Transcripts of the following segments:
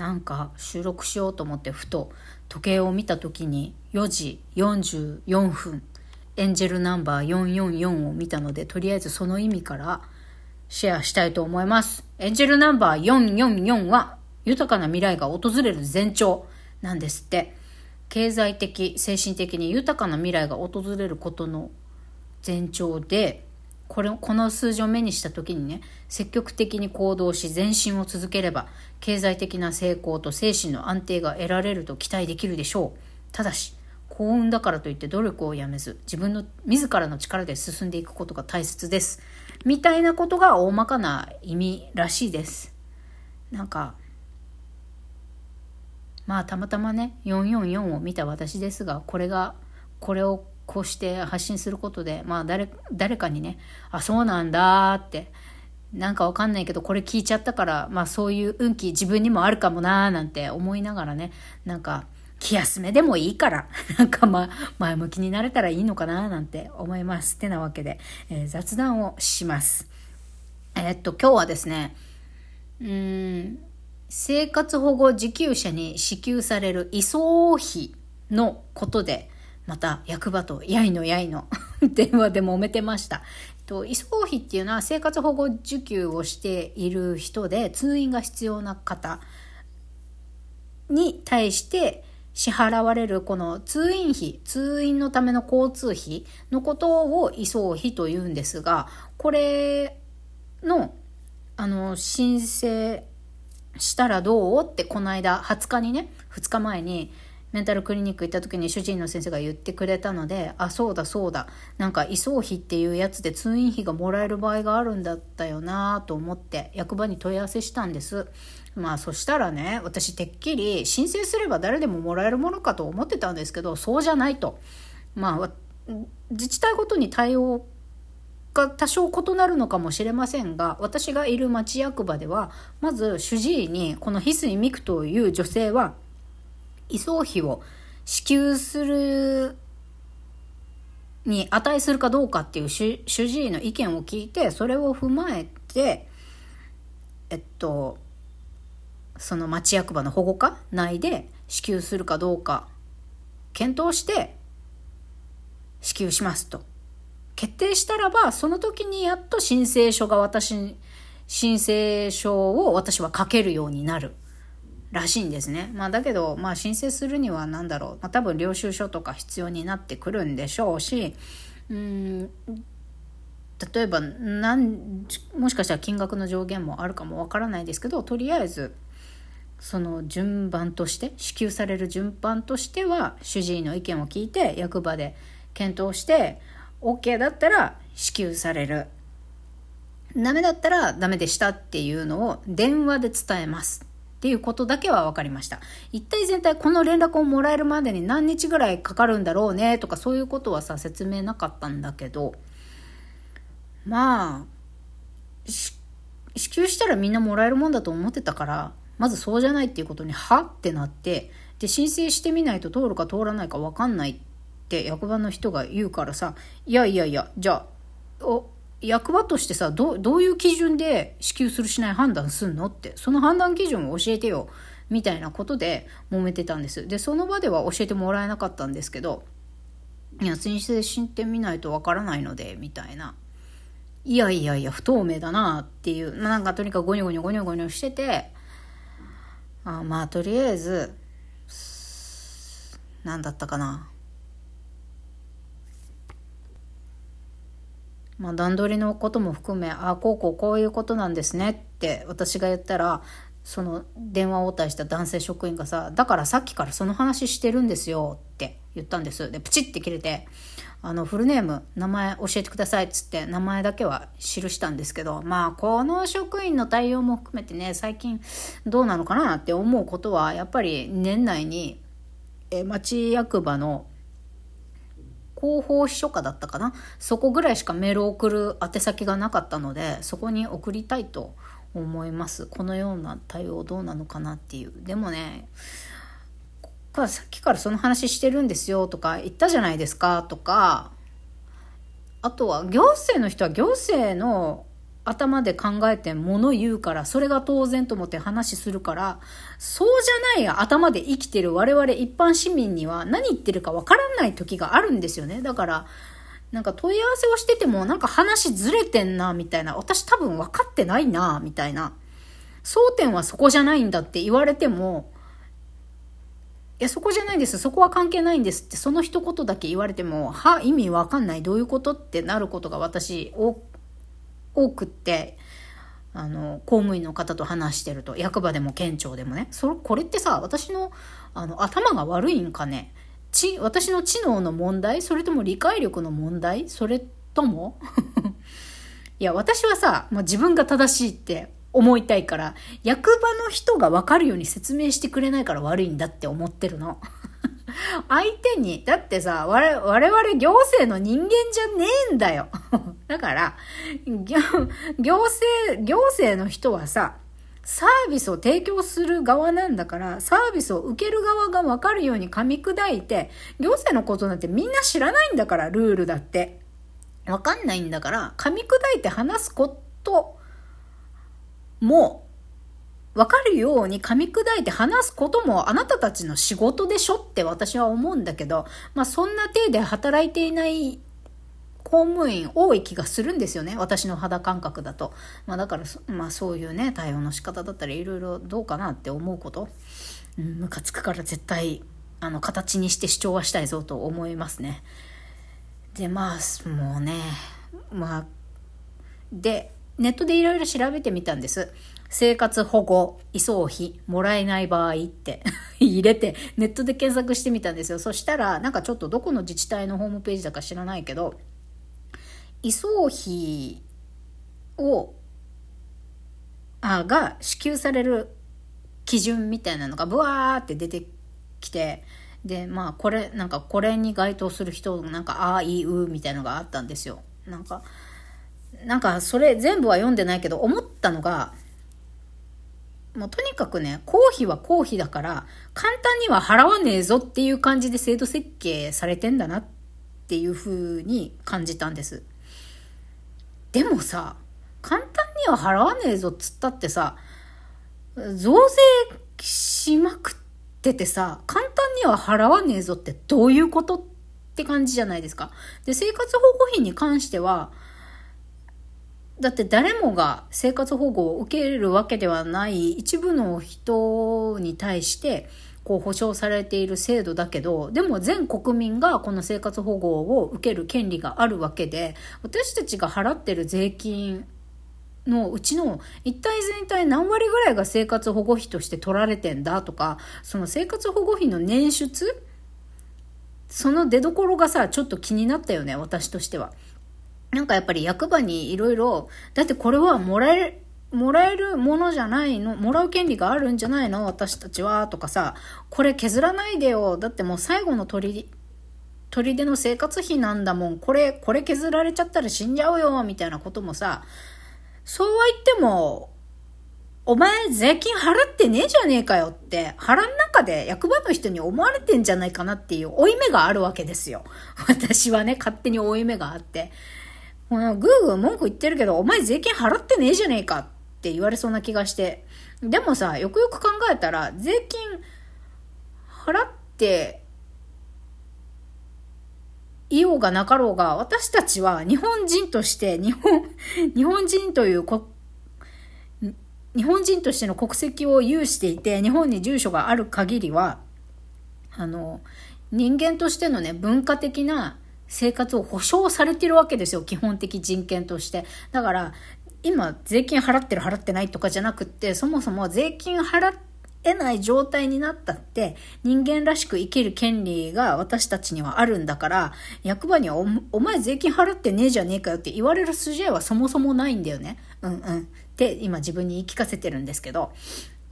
なんか収録しようと思ってふと時計を見た時に4時44分エンジェルナンバー444を見たのでとりあえずその意味からシェアしたいと思います。エンジェルナンバー444は豊かな未来が訪れる前兆なんですって。経済的、精神的に豊かな未来が訪れることの前兆で、これ、この数字を目にした時にね、積極的に行動し前進を続ければ、経済的な成功と精神の安定が得られると期待できるでしょう。ただし、幸運だからといって努力をやめず、自分の自らの力で進んでいくことが大切です。みたいなことが大まかな意味らしいです。なんか、まあたまたまね、444を見た私ですが、これが、これをこうして発信することで、まあ誰、誰かにね、あ、そうなんだって、なんかわかんないけど、これ聞いちゃったから、まあそういう運気自分にもあるかもなーなんて思いながらね、なんか、気休めでもいいから、なんかま、前向きになれたらいいのかななんて思います。ってなわけで、えー、雑談をします。えー、っと、今日はですね、うーん、生活保護受給者に支給される移送費のことで、また役場とやいのやいの 電話で揉めてました。と、移送費っていうのは生活保護受給をしている人で通院が必要な方に対して支払われるこの通院費、通院のための交通費のことを移送費というんですが、これのあの申請したらどうってこの間20日にね2日前にメンタルクリニック行った時に主治医の先生が言ってくれたのであそうだそうだ。なんか移送費っていうやつで通院費がもらえる場合があるんだったよなと思って役場に問い合わせしたんです。まあそしたらね私てっきり申請すれば誰でももらえるものかと思ってたんですけどそうじゃないと。まあ自治体ごとに対応が多少異なるのかもしれませんが私がいる町役場ではまず主治医にこの翡翠美久という女性は移送費を支給するに値するかどうかっていう主治医の意見を聞いてそれを踏まえてえっとその町役場の保護課内で支給するかどうか検討して支給しますと決定したらば、その時にやっと申請書が私、申請書を私は書けるようになる。らしいんですね。まあだけど、まあ申請するには何だろう。まあ多分領収書とか必要になってくるんでしょうし、うん、例えば、なん、もしかしたら金額の上限もあるかもわからないですけど、とりあえず、その順番として、支給される順番としては、主治医の意見を聞いて、役場で検討して、OK だったら支給される。ダメだったらダメでしたっていうのを電話で伝えます。っていうことだけは分かりました。一体全体この連絡をもらえるまでに何日ぐらいかかるんだろうねとかそういうことはさ説明なかったんだけどまあ支給したらみんなもらえるもんだと思ってたからまずそうじゃないっていうことにはってなってで申請してみないと通るか通らないか分かんないって役場の人が言うからさ、いやいやいや、じゃあ、お、役場としてさ、どどういう基準で支給するしない判断すんのって、その判断基準を教えてよ、みたいなことで揉めてたんです。で、その場では教えてもらえなかったんですけど、いや、申請してみないとわからないので、みたいな。いやいやいや、不透明だなっていう、まあ、なんかとにかくゴニョゴニョゴニョゴニョしてて、あまあ、とりあえず、何だったかな。まあ、段取りのことも含め、ああ、こうこうこういうことなんですねって私が言ったら、その電話応対した男性職員がさ、だからさっきからその話してるんですよって言ったんです。で、プチって切れて、あの、フルネーム、名前教えてくださいっつって名前だけは記したんですけど、まあ、この職員の対応も含めてね、最近どうなのかなって思うことは、やっぱり年内に、え、町役場の広報秘書課だったかな？そこぐらいしかメールを送る宛先がなかったのでそこに送りたいと思います。このような対応どうなのかなっていう。でもねさっきからその話してるんですよとか言ったじゃないですかとかあとは行政の人は行政の頭で考えて物言うから、それが当然と思って話するから、そうじゃない頭で生きてる我々一般市民には何言ってるかわからない時があるんですよね。だから、なんか問い合わせをしててもなんか話ずれてんな、みたいな。私多分分かってないな、みたいな。争点はそこじゃないんだって言われても、いや、そこじゃないです。そこは関係ないんですって、その一言だけ言われても、は、意味わかんない。どういうことってなることが私、多多くって、あの、公務員の方と話してると、役場でも県庁でもね、それ、これってさ、私の、あの、頭が悪いんかね。ち、私の知能の問題それとも理解力の問題それとも？いや、私はさ、もう自分が正しいって思いたいから、役場の人がわかるように説明してくれないから悪いんだって思ってるの。相手に、だってさ、我々行政の人間じゃねえんだよ。だから、行政、行政の人はさ、サービスを提供する側なんだから、サービスを受ける側がわかるように噛み砕いて、行政のことなんてみんな知らないんだから、ルールだって。わかんないんだから、噛み砕いて話すことも、わかるように噛み砕いて話すこともあなたたちの仕事でしょって私は思うんだけど、まあそんな体で働いていない公務員多い気がするんですよね。私の肌感覚だと。まあだから、まあそういうね、対応の仕方だったりいろいろどうかなって思うこと。うん、ムカつくから絶対、あの、形にして主張はしたいぞと思いますね。で、まあ、もうね、まあ、で、ネットでいろいろ調べてみたんです。生活保護、移送費、もらえない場合って 入れて、ネットで検索してみたんですよ。そしたら、なんかちょっとどこの自治体のホームページだか知らないけど、移送費を、あ、が支給される基準みたいなのがブワーって出てきて、で、まあ、これ、なんか、これに該当する人、なんか、ああいうみたいのがあったんですよ。なんか、なんかそれ全部は読んでないけど思ったのが、もうとにかくね、公費は公費だから、簡単には払わねえぞっていう感じで制度設計されてんだなっていう風に感じたんです。でもさ、簡単には払わねえぞっつったってさ、増税しまくっててさ、簡単には払わねえぞってどういうことって感じじゃないですか。で、生活保護費に関しては、だって誰もが生活保護を受け入れるわけではない一部の人に対してこう保障されている制度だけど、でも全国民がこの生活保護を受ける権利があるわけで、私たちが払ってる税金のうちの一体全体何割ぐらいが生活保護費として取られてんだとか、その生活保護費の捻出その出所がさ、ちょっと気になったよね、私としては。なんかやっぱり役場にいろいろ、だってこれはもらえる、もらえるものじゃないの、もらう権利があるんじゃないの私たちは、とかさ、これ削らないでよ。だってもう最後の取り、取り出の生活費なんだもん。これ、これ削られちゃったら死んじゃうよ、みたいなこともさ、そうは言っても、お前税金払ってねえじゃねえかよって、腹の中で役場の人に思われてんじゃないかなっていう負い目があるわけですよ。私はね、勝手に負い目があって。ぐーぐー文句言ってるけど、お前税金払ってねえじゃねえかって言われそうな気がして。でもさ、よくよく考えたら、税金払っていようがなかろうが、私たちは日本人として、日本、日本人という国日本人としての国籍を有していて、日本に住所がある限りは、あの、人間としてのね、文化的な生活を保障されてるわけですよ。基本的人権として。だから、今、税金払ってる払ってないとかじゃなくって、そもそも税金払えない状態になったって、人間らしく生きる権利が私たちにはあるんだから、役場にはお前税金払ってねえじゃねえかよって言われる筋合いはそもそもないんだよね。うんうん。って今自分に言い聞かせてるんですけど、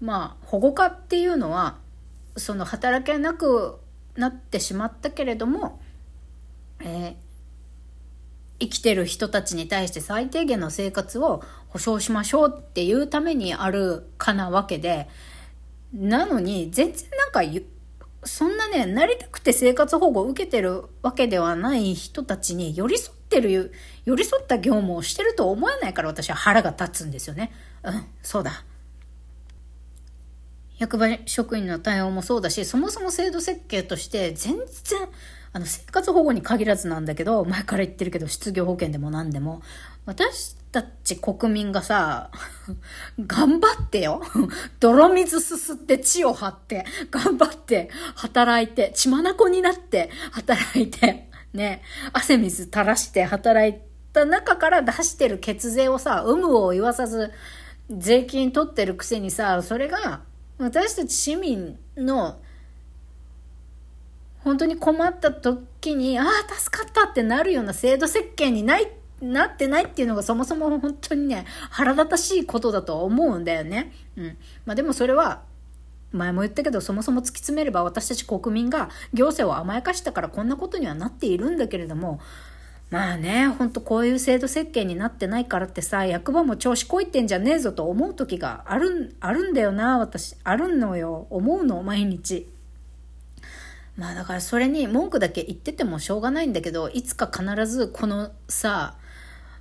まあ、保護家っていうのは、その働けなくなってしまったけれども、えー、生きてる人たちに対して最低限の生活を保障しましょうっていうためにあるかなわけで、なのに全然なんかそんなね、なりたくて生活保護を受けてるわけではない人たちに寄り添ってる、寄り添った業務をしてると思えないから私は腹が立つんですよね。うん、そうだ。役場職員の対応もそうだし、そもそも制度設計として全然、あの、生活保護に限らずなんだけど、前から言ってるけど、失業保険でも何でも、私たち国民がさ、頑張ってよ。泥水すすって血を張って、頑張って働いて、血眼になって働いて、ね、汗水垂らして働いた中から出してる血税をさ、有無を言わさず、税金取ってるくせにさ、それが私たち市民の本当に困った時に、ああ、助かったってなるような制度設計にない、なってないっていうのがそもそも本当にね、腹立たしいことだと思うんだよね。うん。まあでもそれは、前も言ったけど、そもそも突き詰めれば私たち国民が行政を甘やかしたからこんなことにはなっているんだけれども、まあね、ほんとこういう制度設計になってないからってさ、役場も調子こいてんじゃねえぞと思う時がある、あるんだよな、私。あるのよ。思うの、毎日。まあだからそれに文句だけ言っててもしょうがないんだけど、いつか必ずこのさ、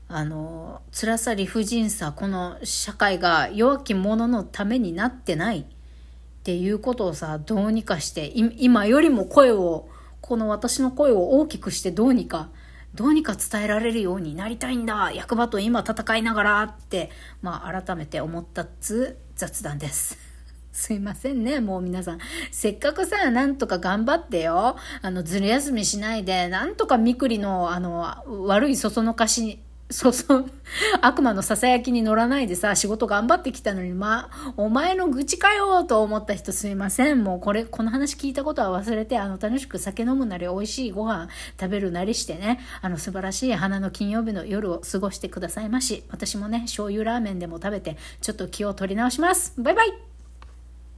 あの、辛さ理不尽さ、この社会が弱き者のためになってないっていうことをさ、どうにかして、今よりも声を、この私の声を大きくしてどうにかどうにか伝えられるようになりたいんだ役場と今戦いながらって、まあ改めて思ったっつ雑談です。すいませんね、もう皆さん。せっかくさ、なんとか頑張ってよ。あの、ずる休みしないで、なんとかみくりの、あの、悪いそそのかしそそ。悪魔の囁きに乗らないでさ、仕事頑張ってきたのに、まあ、お前の愚痴かよと思った人すいません。もうこれ、この話聞いたことは忘れて、あの、楽しく酒飲むなり、美味しいご飯食べるなりしてね、あの、素晴らしい花の金曜日の夜を過ごしてくださいまし。私もね、醤油ラーメンでも食べて、ちょっと気を取り直します。バイバイ